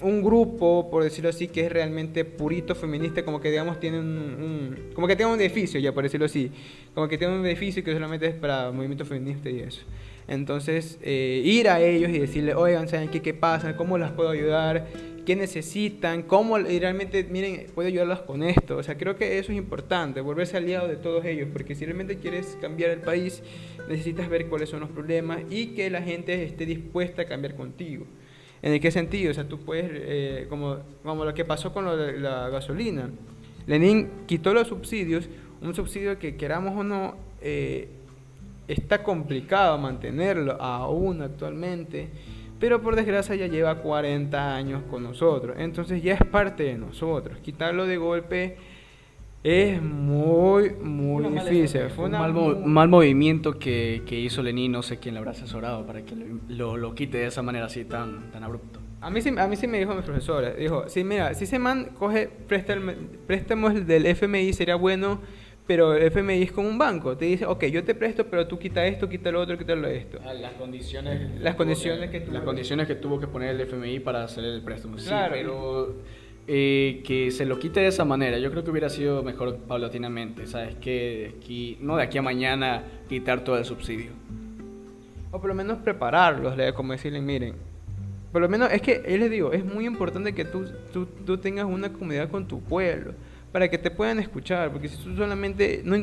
un grupo, por decirlo así, que es realmente purito feminista, como que digamos tiene un, como que tiene un edificio, ya por decirlo así, como que tiene un edificio que solamente es para movimiento feminista y eso. Entonces, eh, ir a ellos y decirle, oigan, ¿saben qué, qué pasa? ¿Cómo las puedo ayudar? ¿Qué necesitan? ¿Cómo realmente, miren, puedo ayudarlas con esto? O sea, creo que eso es importante, volverse aliado de todos ellos, porque si realmente quieres cambiar el país, necesitas ver cuáles son los problemas y que la gente esté dispuesta a cambiar contigo. ¿En qué sentido? O sea, tú puedes, eh, como, lo que pasó con la gasolina. Lenin quitó los subsidios, un subsidio que queramos o no, eh, está complicado mantenerlo aún actualmente, pero por desgracia ya lleva 40 años con nosotros, entonces ya es parte de nosotros. Quitarlo de golpe es muy, muy difícil. Fue un mal, movimiento que, que, hizo Lenin, no sé quién le habrá asesorado para que lo, lo, quite de esa manera así tan, tan abrupto. A mí, sí, a mí sí me dijo mi profesora, dijo, sí, mira, si ese man coge préstamos del FMI sería bueno, pero el FMI es como un banco, te dice, ok, yo te presto, pero tú quita esto, quita lo otro, quita lo esto. Ah, las condiciones, las condiciones que, las condiciones que tuvo que poner el FMI para hacer el préstamo. Claro, pero eh, que se lo quite de esa manera. Yo creo que hubiera sido mejor paulatinamente, ¿sabes? Que aquí, no de aquí a mañana quitar todo el subsidio. O por lo menos prepararlos, como decirle, miren, por lo menos es que, él les digo, es muy importante que tú, tú, tú tengas una comunidad con tu pueblo para que te puedan escuchar, porque si tú solamente, no,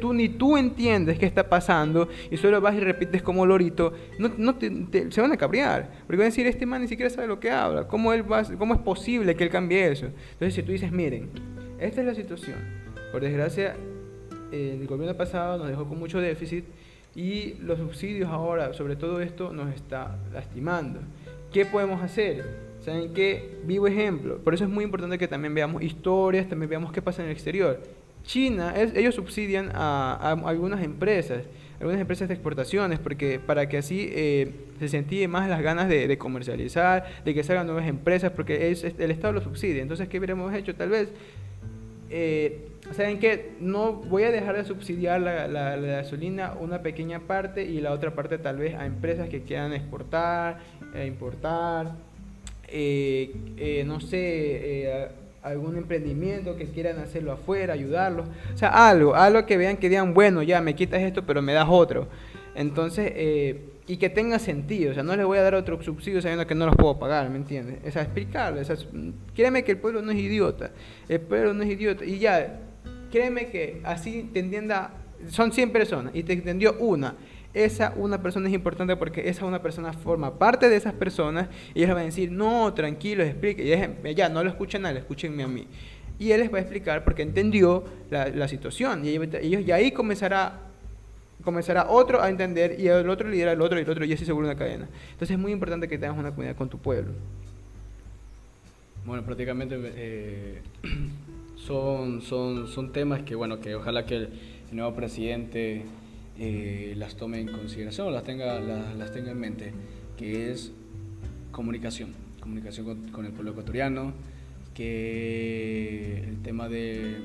tú ni tú entiendes qué está pasando y solo vas y repites como lorito, no, no te, se van a cabrear, porque van a decir, este man ni siquiera sabe lo que habla, ¿cómo, él va, cómo es posible que él cambie eso? Entonces si tú dices, miren, esta es la situación, por desgracia, el gobierno pasado nos dejó con mucho déficit y los subsidios ahora, sobre todo esto, nos está lastimando. ¿Qué podemos hacer? ¿Saben qué? Vivo ejemplo. Por eso es muy importante que también veamos historias, también veamos qué pasa en el exterior. China, ellos subsidian a, algunas empresas. algunas empresas de exportaciones, porque para que así eh, se sentían más las ganas de, comercializar, de que salgan nuevas empresas, porque es, el Estado lo subsidia. Entonces, ¿qué hubiéramos hecho? Tal vez, eh, ¿saben qué? No voy a dejar de subsidiar la, gasolina una pequeña parte y la otra parte tal vez a empresas que quieran exportar, e importar, eh, no sé algún emprendimiento que quieran hacerlo afuera, ayudarlos. O sea, algo, algo que vean que digan, bueno, ya me quitas esto, pero me das otro. Entonces, eh, y que tenga sentido. O sea, no les voy a dar otro subsidio sabiendo que no los puedo pagar, ¿me entiendes? O sea, explicarlo. Créeme que el pueblo no es idiota. El pueblo no es idiota. Y ya, créeme que así te entienda, son 100 personas y te entendió una esa una persona es importante porque esa una persona forma parte de esas personas y ellos van a decir, no, tranquilo, explique, y ya, no lo escuchen a él, escúchenme a mí. Y él les va a explicar porque entendió la, situación y ellos, y ahí comenzará comenzará otro a entender y el otro lidera al otro y el otro y así se vuelve una cadena. Entonces es muy importante que tengas una comunidad con tu pueblo. Bueno, prácticamente eh, son, son, son temas que, bueno, que ojalá que el nuevo presidente eh, las tome en consideración, las tenga, las, tenga en mente, que es comunicación, comunicación con, el pueblo ecuatoriano, que el tema de,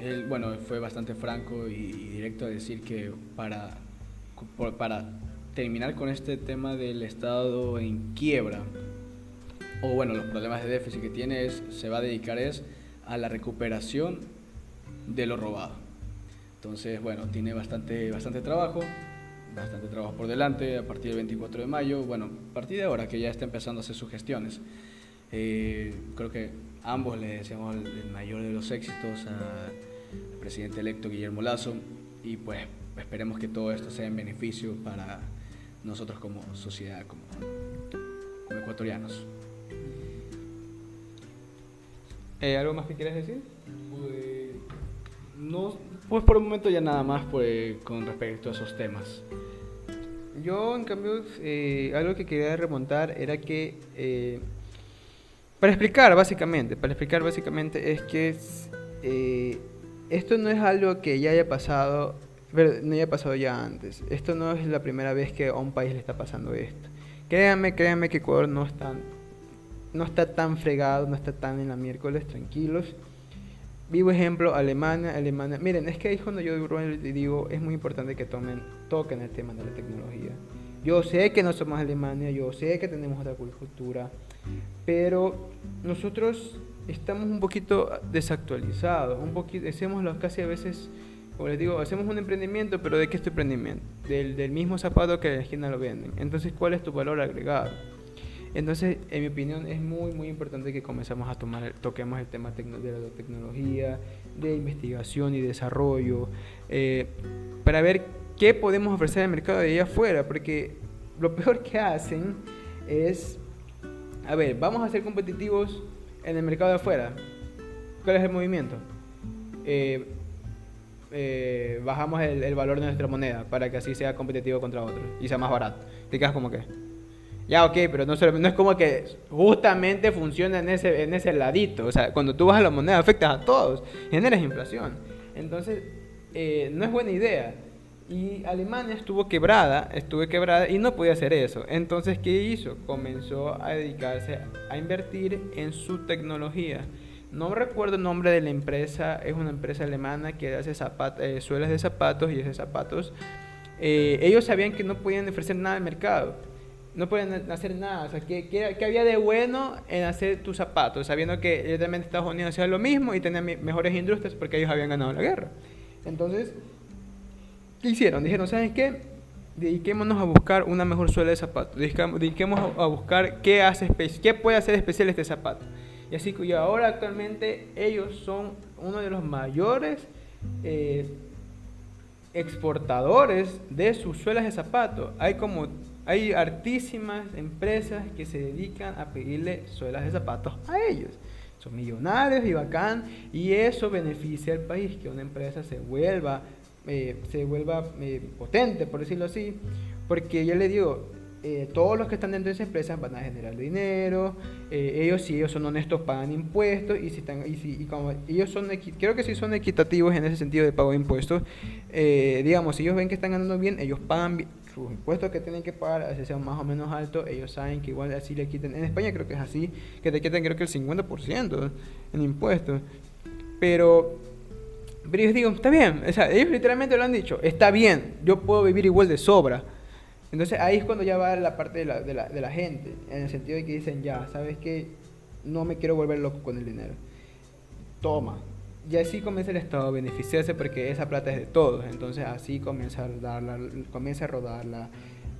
él, bueno, fue bastante franco y, directo a decir que para, para terminar con este tema del Estado en quiebra, o bueno, los problemas de déficit que tiene, es, se va a dedicar es a la recuperación de lo robado. Entonces, bueno, tiene bastante, bastante trabajo, bastante trabajo por delante a partir del 24 de mayo, bueno, a partir de ahora que ya está empezando a hacer sus gestiones. Eh, creo que ambos le deseamos el, mayor de los éxitos al presidente electo Guillermo Lazo y pues esperemos que todo esto sea en beneficio para nosotros como sociedad, como, como ecuatorianos. Eh, ¿Algo más que quieras decir? Pues no, pues por el momento ya nada más pues, con respecto a esos temas. Yo, en cambio, eh, algo que quería remontar era que, eh, para explicar básicamente, para explicar básicamente es que eh, esto no es algo que ya haya pasado, no haya pasado ya antes. Esto no es la primera vez que a un país le está pasando esto. Créanme, créanme que Ecuador no está, no está tan fregado, no está tan en la miércoles, tranquilos vivo ejemplo, Alemania, Alemania. Miren, es que ahí cuando yo digo, es muy importante que tomen, toquen el tema de la tecnología. Yo sé que no somos Alemania, yo sé que tenemos otra cultura, pero nosotros estamos un poquito desactualizados, un poquito, hacemos casi a veces, como les digo, hacemos un emprendimiento, pero ¿de qué es tu emprendimiento? Del, del mismo zapato que en la esquina lo venden. Entonces, ¿cuál es tu valor agregado? Entonces, en mi opinión, es muy, muy importante que comencemos a tomar, toquemos el tema de la tecnología, de investigación y desarrollo, eh, para ver qué podemos ofrecer al mercado de allá afuera, porque lo peor que hacen es, a ver, vamos a ser competitivos en el mercado de afuera. ¿Cuál es el movimiento? Eh, eh, bajamos el, el, valor de nuestra moneda para que así sea competitivo contra otros y sea más barato. Te quedas como que, ya, ok, pero no, no es como que justamente funciona en ese, en ese ladito. O sea, cuando tú a la moneda afectas a todos, generas inflación. Entonces, eh, no es buena idea. Y Alemania estuvo quebrada, estuvo quebrada y no podía hacer eso. Entonces, ¿qué hizo? Comenzó a dedicarse a invertir en su tecnología. No recuerdo el nombre de la empresa, es una empresa alemana que hace eh, suelas de zapatos y hace zapatos. Eh, ellos sabían que no podían ofrecer nada al mercado no pueden hacer nada. O sea, ¿qué, qué, había de bueno en hacer tus zapatos? Sabiendo que evidentemente Estados Unidos hacía lo mismo y tenía mejores industrias porque ellos habían ganado la guerra. Entonces, ¿qué hicieron? Dijeron, ¿sabes qué? Dediquémonos a buscar una mejor suela de zapatos. Dediquemos a buscar qué, hace qué puede hacer especial este zapato. Y así que ahora actualmente ellos son uno de los mayores eh, exportadores de sus suelas de zapatos. Hay como hay hartísimas empresas que se dedican a pedirle suelas de zapatos a ellos. Son millonarios y bacán, y eso beneficia al país, que una empresa se vuelva, eh, se vuelva eh, potente, por decirlo así, porque yo le digo, eh, todos los que están dentro de esa empresa van a generar dinero, ellos si ellos son honestos pagan impuestos y si están y si y como ellos son creo que si son equitativos en ese sentido de pago de impuestos, digamos si ellos ven que están ganando bien, ellos pagan sus impuestos que tienen que pagar, así sean más o menos altos, ellos saben que igual así le quiten. En España creo que es así, que te quitan creo que el 50% en impuestos. Pero pero ellos digo, está bien, o sea, ellos literalmente lo han dicho, está bien, yo puedo vivir igual de sobra. Entonces ahí es cuando ya va la parte de la, de la, de la gente, en el sentido de que dicen, ya, ¿sabes qué? No me quiero volver loco con el dinero. Toma. Y así comienza el Estado a beneficiarse porque esa plata es de todos. Entonces así comienza a, dar la, comienza a rodar la,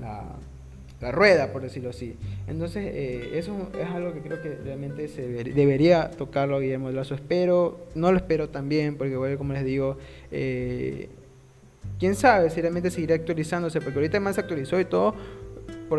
la, rueda, por decirlo así. Entonces eh, eso es algo que creo que realmente se debería tocarlo Guillermo Lazo. Espero, no lo espero también, porque bueno, como les digo, eh, quién sabe si realmente seguirá actualizándose, porque ahorita más se actualizó y todo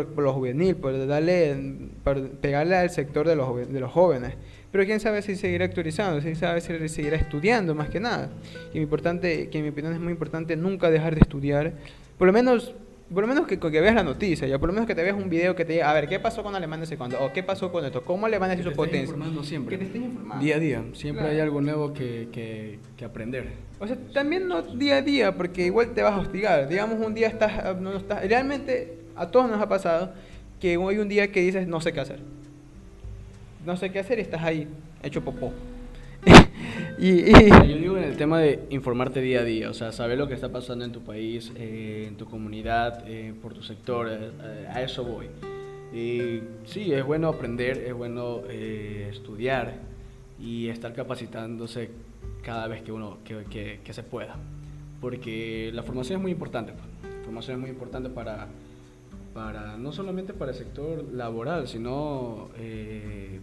por, lo juvenil, por darle, por pegarle al sector de los, de los jóvenes. Pero quién sabe si seguirá actualizando, quién sabe si seguirá estudiando más que nada. Y mi importante, que en mi opinión es muy importante nunca dejar de estudiar, por lo menos por lo menos que, que, veas la noticia, ya por lo menos que te veas un video que te diga, a ver, ¿qué pasó con Alemania ese cuando? ¿O qué pasó con esto? ¿Cómo Alemania hizo potencia? informando siempre. Que te estés informando. Día a día. Siempre hay algo nuevo que, que, que, aprender. O sea, también no día a día, porque igual te vas a hostigar. Digamos, un día estás, no estás... Realmente, a todos nos ha pasado que hoy un día que dices, no sé qué hacer. No sé qué hacer y estás ahí, hecho popó. y, Yo digo en el tema de informarte día a día, o sea, saber lo que está pasando en tu país, eh, en tu comunidad, eh, por tu sector, eh, a eso voy. Y sí, es bueno aprender, es bueno estudiar y estar capacitándose cada vez que uno que, que, se pueda. Porque la formación es muy importante. Pues. La formación es muy importante para, para no solamente para el sector laboral, sino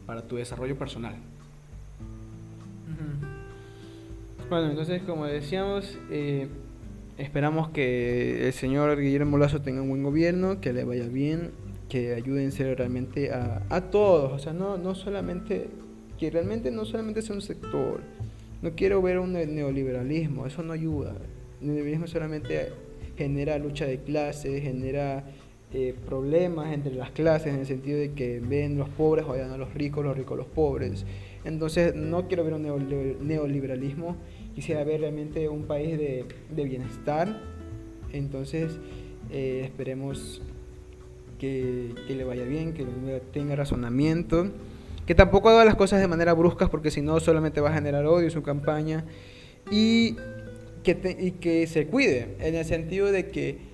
para tu desarrollo personal. Bueno, entonces como decíamos, eh, esperamos que el señor Guillermo Lazo tenga un buen gobierno, que le vaya bien, que ayuden realmente a, a todos, o sea, no, no solamente, que realmente no solamente sea un sector, no quiero ver un neoliberalismo, eso no ayuda, el neoliberalismo solamente genera lucha de clases, genera eh, problemas entre las clases en el sentido de que ven los pobres vayan a los ricos, los ricos los pobres. Entonces no quiero ver un neoliberalismo quisiera ver realmente un país de, bienestar. Entonces, eh, esperemos que, le vaya bien, que tenga razonamiento, que tampoco haga las cosas de manera brusca, porque si no, solamente va a generar odio su campaña. Y que, y que se cuide, en el sentido de que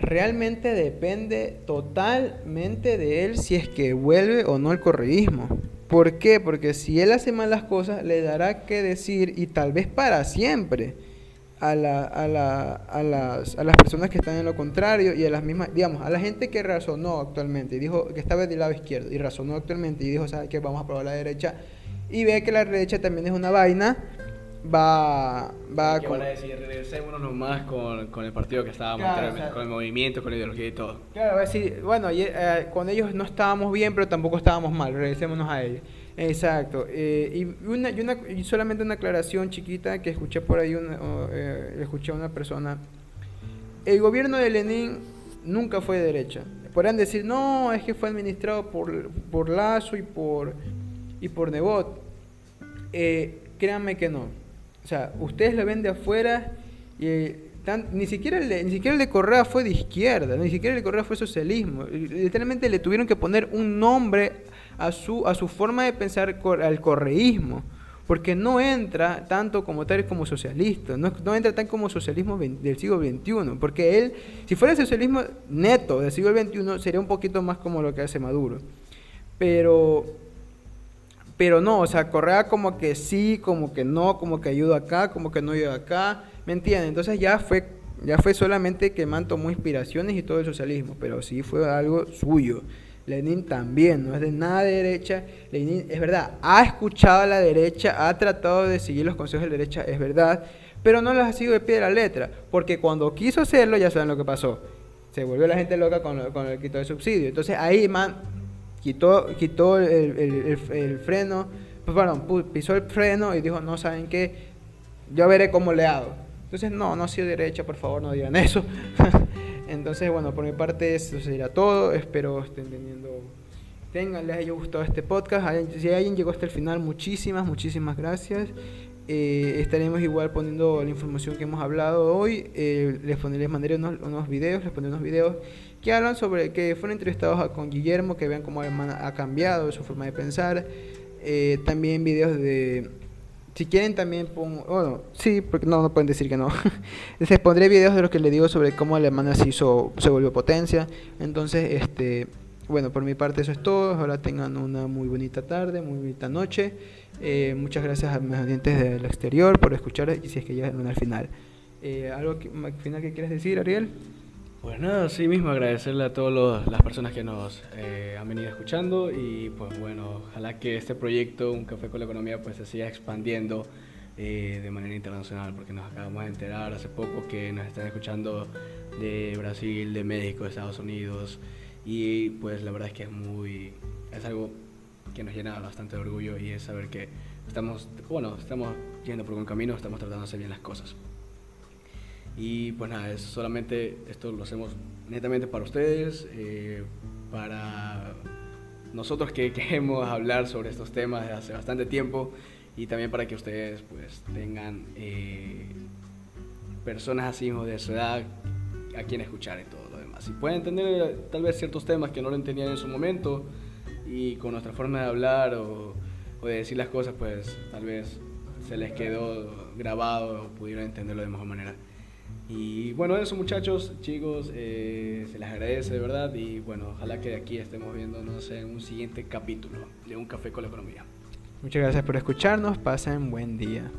realmente depende totalmente de él si es que vuelve o no el correísmo. ¿Por qué? Porque si él hace malas cosas, le dará que decir, y tal vez para siempre, a, la, a, la, a, las, a las personas que están en lo contrario y a las mismas, digamos, a la gente que razonó actualmente y dijo que estaba del lado izquierdo y razonó actualmente y dijo, ¿sabes qué? Vamos a probar la derecha y ve que la derecha también es una vaina, va, va ¿Qué van a decir? Regresémonos nomás con, con el partido que estábamos, con el movimiento, con la ideología y todo. Claro, va a decir, bueno, eh, con ellos no estábamos bien, pero tampoco estábamos mal, regresémonos a ellos. Exacto. Eh, y, una, y, una, y solamente una aclaración chiquita que escuché por ahí, una, eh, escuché a una persona. El gobierno de Lenin nunca fue de derecha. Podrán decir, no, es que fue administrado por, por Lazo y por, y por Nebot. Eh, créanme que no o sea, ustedes lo ven de afuera y ni, siquiera el de, ni siquiera el de Correa fue de izquierda, ni siquiera el de Correa fue socialismo. Literalmente le tuvieron que poner un nombre a su, a su forma de pensar al correísmo. Porque no entra tanto como tal como socialista, no, no entra tan como socialismo del siglo XXI. Porque él, si fuera el socialismo neto del siglo XXI, sería un poquito más como lo que hace Maduro. Pero pero no, o sea, Correa como que sí, como que no, como que ayuda acá, como que no ayuda acá, ¿me entienden? Entonces ya fue, ya fue solamente que Man tomó inspiraciones y todo el socialismo, pero sí fue algo suyo. Lenin también, no es de nada de derecha. Lenin, es verdad, ha escuchado a la derecha, ha tratado de seguir los consejos de la derecha, es verdad, pero no las ha sido de pie de la letra, porque cuando quiso hacerlo, ya saben lo que pasó. Se volvió la gente loca con, con el quito de subsidio. Entonces ahí, man, quitó, quitó el, el, freno, pues, perdón, pisó el freno y dijo, no, ¿saben qué? Yo veré cómo le hago. Entonces, no, no ha sido derecha, por favor, no digan eso. Entonces, bueno, por mi parte eso sería todo. Espero estén teniendo, tengan, les haya gustado este podcast. Si alguien llegó hasta el final, muchísimas, muchísimas gracias. Eh, estaremos igual poniendo la información que hemos hablado hoy. Eh, les, pondré, les mandaré unos, unos, videos, les pondré unos videos que hablan sobre que fueron entrevistados con Guillermo, que vean cómo ha cambiado su forma de pensar. Eh, también videos de... Si quieren también pongo... Bueno, sí, porque no, no pueden decir que no. Les pondré videos de lo que le digo sobre cómo Alemania se hizo, se volvió potencia. Entonces, este... Bueno, por mi parte eso es todo. Ahora tengan una muy bonita tarde, muy bonita noche. Eh, muchas gracias a mis oyentes del exterior por escuchar y si es que ya al final. Eh, ¿Algo que, final que quieras decir, Ariel? Pues nada, sí mismo agradecerle a todas las personas que nos eh, han venido escuchando y pues bueno, ojalá que este proyecto, Un Café con la Economía, pues se siga expandiendo de manera internacional, porque nos acabamos de enterar hace poco que nos están escuchando de Brasil, de México, de Estados Unidos y pues la verdad es que es muy, es algo que nos llena bastante de orgullo y es saber que estamos, bueno, estamos yendo por buen camino, estamos tratando de hacer bien las cosas. Y pues nada, es solamente esto lo hacemos netamente para ustedes, eh, para nosotros que queremos hablar sobre estos temas desde hace bastante tiempo y también para que ustedes pues tengan eh, personas así de su edad a quien escuchar y todo lo demás. Y pueden entender tal vez ciertos temas que no lo entendían en su momento, y con nuestra forma de hablar o, de decir las cosas, pues tal vez se les quedó grabado o pudieron entenderlo de mejor manera. Y bueno, eso muchachos, chicos, eh, se les agradece de verdad y bueno, ojalá que de aquí estemos viéndonos en un siguiente capítulo de Un Café con la Economía. Muchas gracias por escucharnos, pasen buen día.